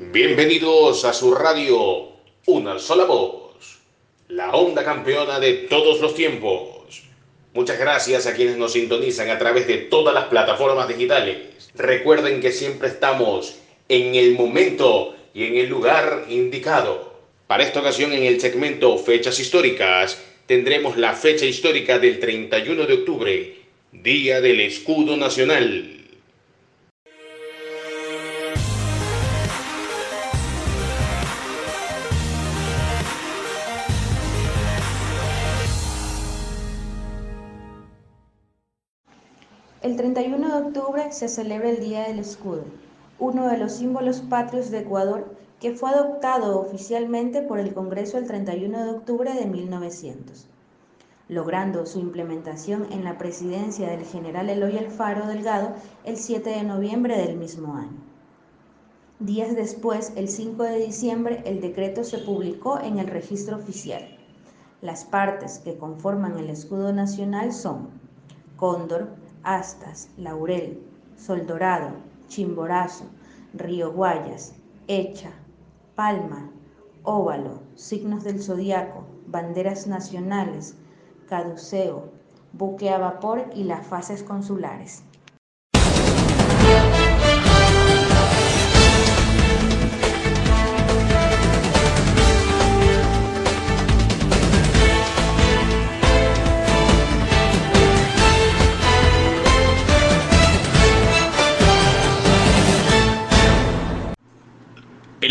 Bienvenidos a su radio, una sola voz, la onda campeona de todos los tiempos. Muchas gracias a quienes nos sintonizan a través de todas las plataformas digitales. Recuerden que siempre estamos en el momento y en el lugar indicado. Para esta ocasión en el segmento Fechas Históricas tendremos la fecha histórica del 31 de octubre, Día del Escudo Nacional. 31 de octubre se celebra el Día del Escudo, uno de los símbolos patrios de Ecuador que fue adoptado oficialmente por el Congreso el 31 de octubre de 1900, logrando su implementación en la presidencia del general Eloy Alfaro Delgado el 7 de noviembre del mismo año. Días después, el 5 de diciembre, el decreto se publicó en el registro oficial. Las partes que conforman el escudo nacional son cóndor, astas, laurel, sol dorado, chimborazo, río Guayas, hecha, palma, óvalo, signos del zodiaco, banderas nacionales, caduceo, buque a vapor y las fases consulares.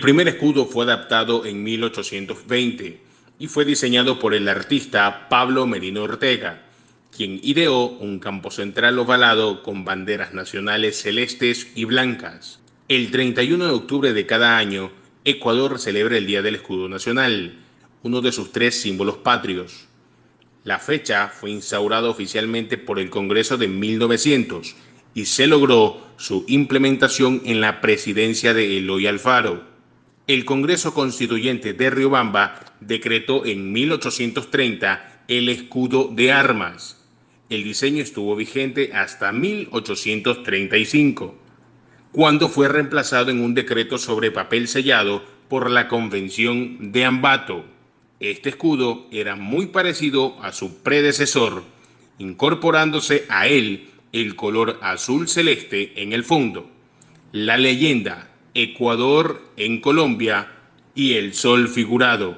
El primer escudo fue adaptado en 1820 y fue diseñado por el artista Pablo Merino Ortega, quien ideó un campo central ovalado con banderas nacionales celestes y blancas. El 31 de octubre de cada año, Ecuador celebra el Día del Escudo Nacional, uno de sus tres símbolos patrios. La fecha fue instaurada oficialmente por el Congreso de 1900 y se logró su implementación en la presidencia de Eloy Alfaro el Congreso Constituyente de Riobamba decretó en 1830 el escudo de armas. El diseño estuvo vigente hasta 1835, cuando fue reemplazado en un decreto sobre papel sellado por la Convención de Ambato. Este escudo era muy parecido a su predecesor, incorporándose a él el color azul celeste en el fondo. La leyenda Ecuador en Colombia y el Sol figurado.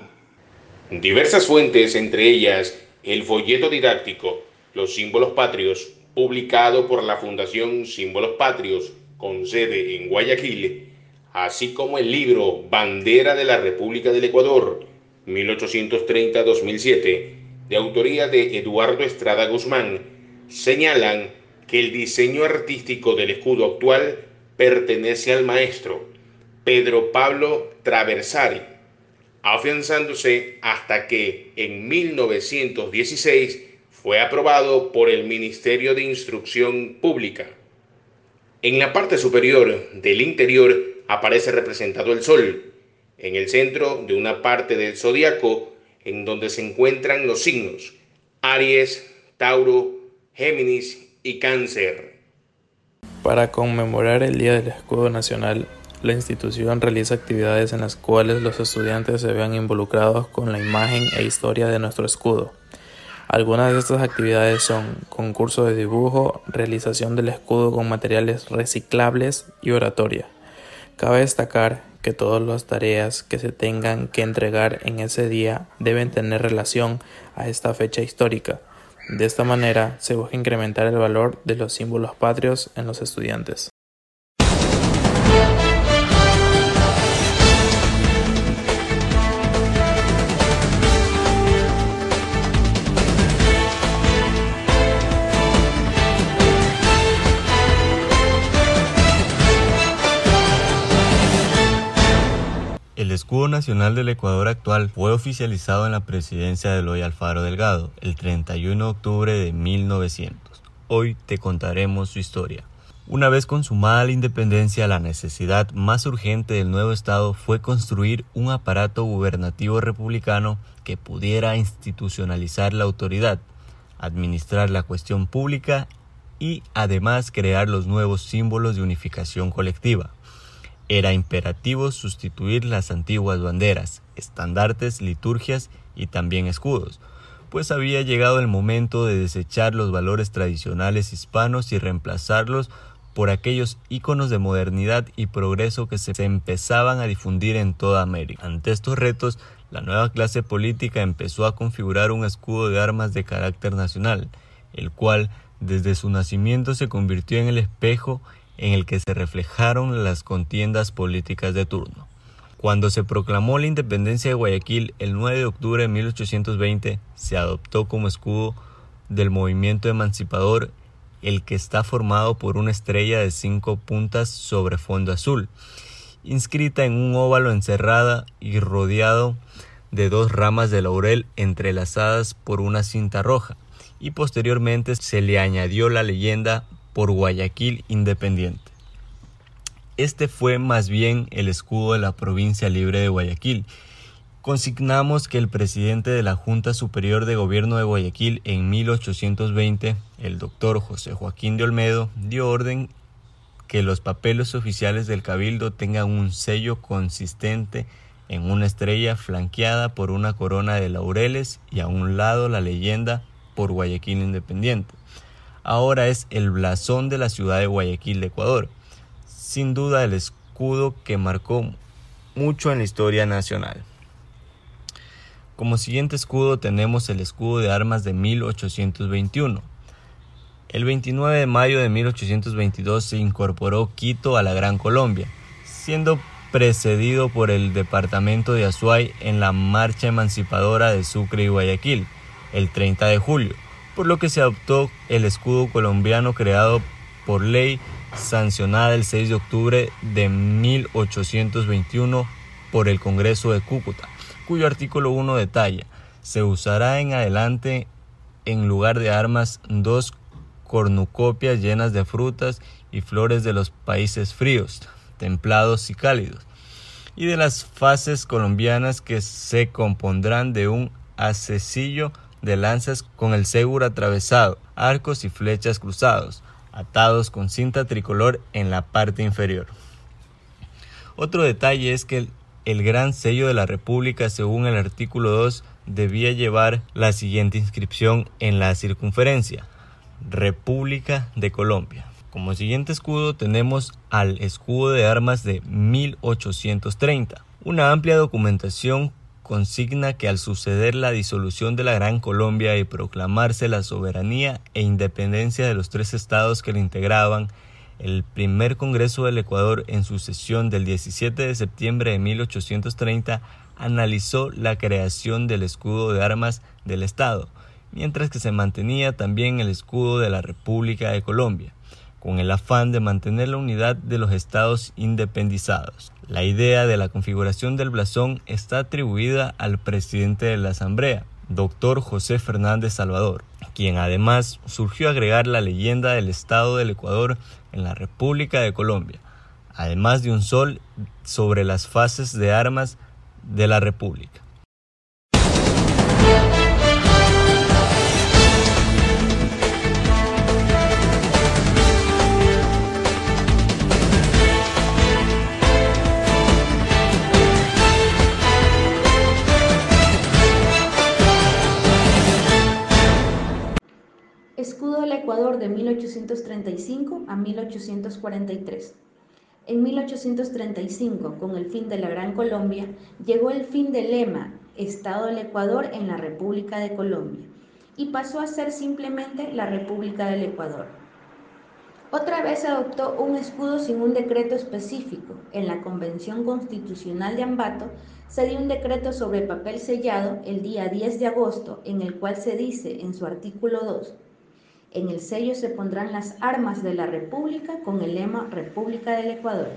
Diversas fuentes, entre ellas el folleto didáctico Los símbolos patrios, publicado por la Fundación Símbolos Patrios, con sede en Guayaquil, así como el libro Bandera de la República del Ecuador, 1830-2007, de autoría de Eduardo Estrada Guzmán, señalan que el diseño artístico del escudo actual pertenece al maestro Pedro Pablo Traversari, afianzándose hasta que en 1916 fue aprobado por el Ministerio de Instrucción Pública. En la parte superior del interior aparece representado el Sol, en el centro de una parte del zodiaco en donde se encuentran los signos Aries, Tauro, Géminis y Cáncer. Para conmemorar el Día del Escudo Nacional, la institución realiza actividades en las cuales los estudiantes se vean involucrados con la imagen e historia de nuestro escudo. Algunas de estas actividades son concurso de dibujo, realización del escudo con materiales reciclables y oratoria. Cabe destacar que todas las tareas que se tengan que entregar en ese día deben tener relación a esta fecha histórica. De esta manera se busca incrementar el valor de los símbolos patrios en los estudiantes. El escudo nacional del Ecuador actual fue oficializado en la presidencia de Eloy Alfaro Delgado el 31 de octubre de 1900. Hoy te contaremos su historia. Una vez consumada la independencia, la necesidad más urgente del nuevo Estado fue construir un aparato gubernativo republicano que pudiera institucionalizar la autoridad, administrar la cuestión pública y además crear los nuevos símbolos de unificación colectiva. Era imperativo sustituir las antiguas banderas, estandartes, liturgias y también escudos, pues había llegado el momento de desechar los valores tradicionales hispanos y reemplazarlos por aquellos íconos de modernidad y progreso que se empezaban a difundir en toda América. Ante estos retos, la nueva clase política empezó a configurar un escudo de armas de carácter nacional, el cual desde su nacimiento se convirtió en el espejo en el que se reflejaron las contiendas políticas de turno. Cuando se proclamó la independencia de Guayaquil el 9 de octubre de 1820, se adoptó como escudo del movimiento emancipador el que está formado por una estrella de cinco puntas sobre fondo azul, inscrita en un óvalo encerrada y rodeado de dos ramas de laurel entrelazadas por una cinta roja, y posteriormente se le añadió la leyenda por Guayaquil Independiente. Este fue más bien el escudo de la provincia libre de Guayaquil. Consignamos que el presidente de la Junta Superior de Gobierno de Guayaquil en 1820, el doctor José Joaquín de Olmedo, dio orden que los papeles oficiales del cabildo tengan un sello consistente en una estrella flanqueada por una corona de laureles y a un lado la leyenda por Guayaquil Independiente ahora es el blasón de la ciudad de Guayaquil de Ecuador. Sin duda el escudo que marcó mucho en la historia nacional. Como siguiente escudo tenemos el escudo de armas de 1821. El 29 de mayo de 1822 se incorporó Quito a la Gran Colombia, siendo precedido por el departamento de Azuay en la marcha emancipadora de Sucre y Guayaquil, el 30 de julio por lo que se adoptó el escudo colombiano creado por ley sancionada el 6 de octubre de 1821 por el Congreso de Cúcuta, cuyo artículo 1 detalla, se usará en adelante en lugar de armas dos cornucopias llenas de frutas y flores de los países fríos, templados y cálidos, y de las fases colombianas que se compondrán de un acecillo de lanzas con el seguro atravesado, arcos y flechas cruzados, atados con cinta tricolor en la parte inferior. Otro detalle es que el, gran sello de la República, según el artículo 2, debía llevar la siguiente inscripción en la circunferencia, República de Colombia. Como siguiente escudo tenemos al escudo de armas de 1830, una amplia documentación consigna que al suceder la disolución de la Gran Colombia y proclamarse la soberanía e independencia de los tres estados que la integraban, el primer Congreso del Ecuador en su sesión del 17 de septiembre de 1830 analizó la creación del escudo de armas del Estado, mientras que se mantenía también el escudo de la República de Colombia con el afán de mantener la unidad de los estados independizados. La idea de la configuración del blasón está atribuida al presidente de la Asamblea, doctor José Fernández Salvador, quien además surgió agregar la leyenda del Estado del Ecuador en la República de Colombia, además de un sol sobre las fases de armas de la República. Ecuador de 1835 a 1843. En 1835, con el fin de la Gran Colombia, llegó el fin del lema Estado del Ecuador en la República de Colombia y pasó a ser simplemente la República del Ecuador. Otra vez adoptó un escudo sin un decreto específico. En la Convención Constitucional de Ambato se dio un decreto sobre papel sellado el día 10 de agosto en el cual se dice en su artículo 2 en el sello se pondrán las armas de la República con el lema República del Ecuador.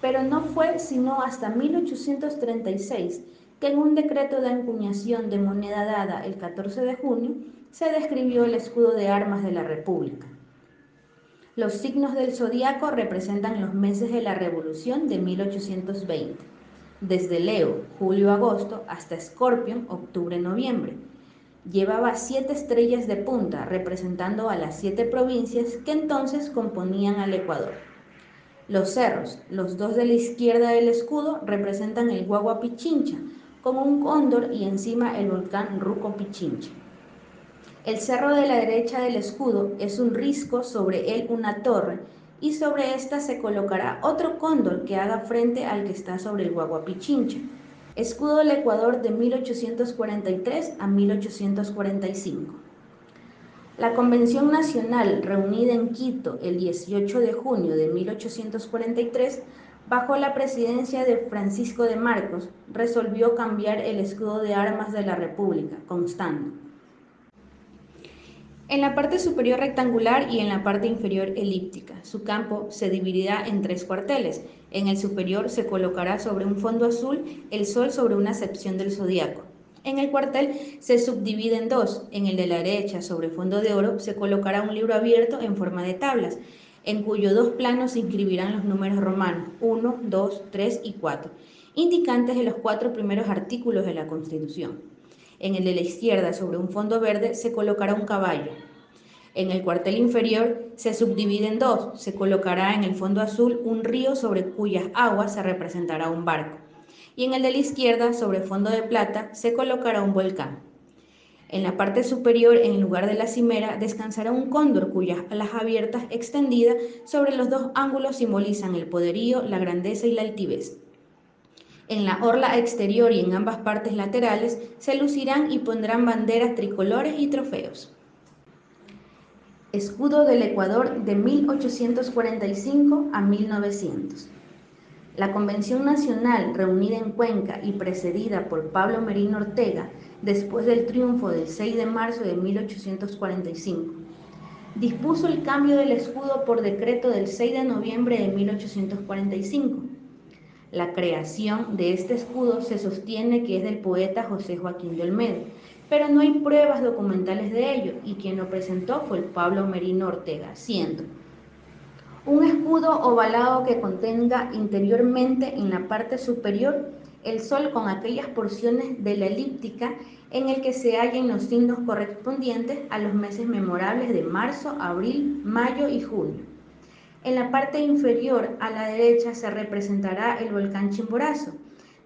Pero no fue sino hasta 1836 que en un decreto de encuñación de moneda dada el 14 de junio se describió el escudo de armas de la República. Los signos del zodiaco representan los meses de la Revolución de 1820, desde Leo, julio-agosto, hasta Escorpio, octubre-noviembre llevaba siete estrellas de punta representando a las siete provincias que entonces componían al Ecuador. Los cerros, los dos de la izquierda del escudo, representan el Guagua Pichincha, con un cóndor y encima el volcán Ruco Pichincha. El cerro de la derecha del escudo es un risco, sobre él una torre, y sobre esta se colocará otro cóndor que haga frente al que está sobre el Guagua Pichincha. Escudo del Ecuador de 1843 a 1845. La Convención Nacional, reunida en Quito el 18 de junio de 1843, bajo la presidencia de Francisco de Marcos, resolvió cambiar el escudo de armas de la República, constando. En la parte superior rectangular y en la parte inferior elíptica. Su campo se dividirá en tres cuarteles. En el superior se colocará sobre un fondo azul el sol sobre una sección del zodiaco. En el cuartel se subdivide en dos. En el de la derecha, sobre fondo de oro, se colocará un libro abierto en forma de tablas, en cuyos dos planos se inscribirán los números romanos 1, 2, 3 y 4, indicantes de los cuatro primeros artículos de la Constitución. En el de la izquierda, sobre un fondo verde, se colocará un caballo. En el cuartel inferior se subdivide en dos. Se colocará en el fondo azul un río sobre cuyas aguas se representará un barco y en el de la izquierda, sobre fondo de plata, se colocará un volcán. En la parte superior, en lugar de la cimera, descansará un cóndor cuyas alas abiertas extendidas sobre los dos ángulos simbolizan el poderío, la grandeza y la altivez. En la orla exterior y en ambas partes laterales se lucirán y pondrán banderas tricolores y trofeos. Escudo del Ecuador de 1845 a 1900. La Convención Nacional, reunida en Cuenca y precedida por Pablo Merino Ortega, después del triunfo del 6 de marzo de 1845, dispuso el cambio del escudo por decreto del 6 de noviembre de 1845. La creación de este escudo se sostiene que es del poeta José Joaquín de Olmedo, pero no hay pruebas documentales de ello y quien lo presentó fue el Pablo Merino Ortega, siendo un escudo ovalado que contenga interiormente en la parte superior el sol con aquellas porciones de la elíptica en el que se hallen los signos correspondientes a los meses memorables de marzo, abril, mayo y junio. En la parte inferior a la derecha se representará el volcán Chimborazo,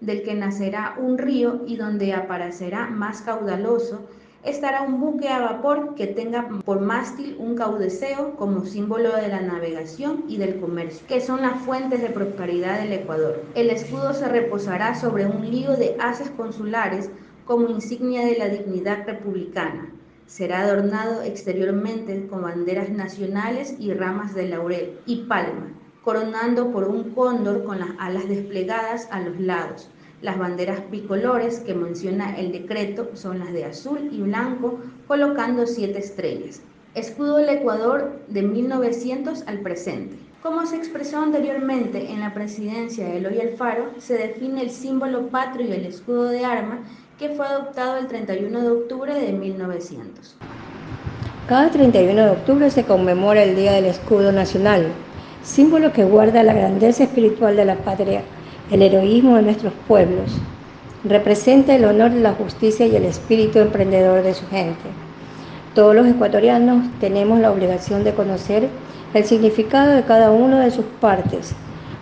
del que nacerá un río y donde aparecerá más caudaloso estará un buque a vapor que tenga por mástil un caudeceo como símbolo de la navegación y del comercio, que son las fuentes de prosperidad del Ecuador. El escudo se reposará sobre un lío de haces consulares como insignia de la dignidad republicana. Será adornado exteriormente con banderas nacionales y ramas de laurel y palma, coronando por un cóndor con las alas desplegadas a los lados. Las banderas bicolores que menciona el decreto son las de azul y blanco, colocando siete estrellas. Escudo del Ecuador de 1900 al presente. Como se expresó anteriormente en la presidencia de Eloy Alfaro, se define el símbolo patrio y el escudo de arma que fue adoptado el 31 de octubre de 1900. Cada 31 de octubre se conmemora el Día del Escudo Nacional, símbolo que guarda la grandeza espiritual de la patria el heroísmo de nuestros pueblos, representa el honor, la justicia y el espíritu emprendedor de su gente. Todos los ecuatorianos tenemos la obligación de conocer el significado de cada una de sus partes,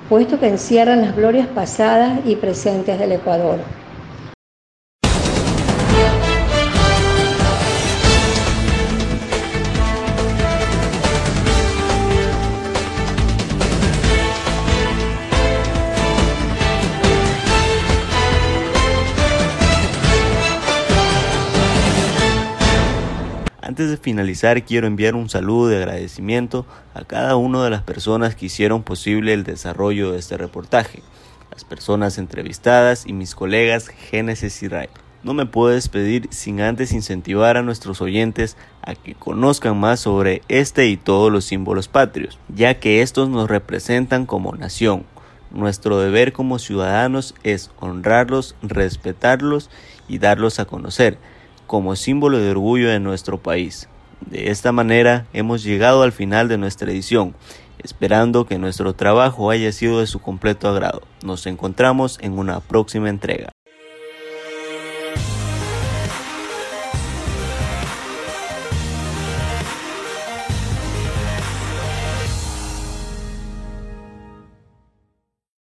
puesto que encierran las glorias pasadas y presentes del Ecuador. Antes de finalizar quiero enviar un saludo de agradecimiento a cada una de las personas que hicieron posible el desarrollo de este reportaje, las personas entrevistadas y mis colegas Génesis y Ray. No me puedo despedir sin antes incentivar a nuestros oyentes a que conozcan más sobre este y todos los símbolos patrios, ya que estos nos representan como nación. Nuestro deber como ciudadanos es honrarlos, respetarlos y darlos a conocer como símbolo de orgullo de nuestro país. De esta manera hemos llegado al final de nuestra edición, esperando que nuestro trabajo haya sido de su completo agrado. Nos encontramos en una próxima entrega.